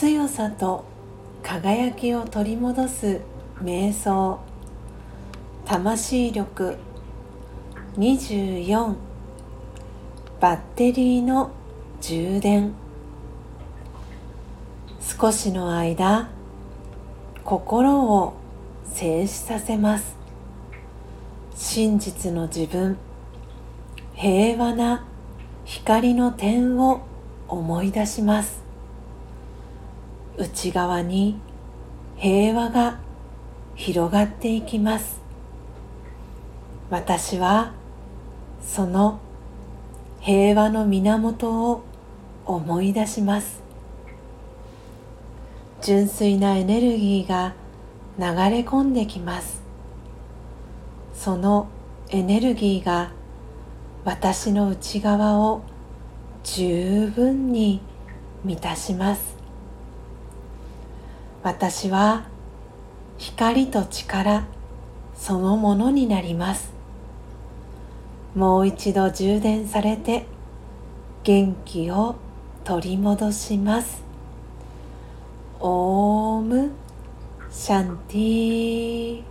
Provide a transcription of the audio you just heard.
強さと輝きを取り戻す瞑想。魂力。24バッテリーの充電。少しの間。心を静止させます。真実の自分。平和な光の点を思い出します。内側に平和が広がっていきます。私はその平和の源を思い出します。純粋なエネルギーが流れ込んできます。そのエネルギーが私の内側を十分に満たします。私は光と力そのものになります。もう一度充電されて元気を取り戻します。オームシャンティー。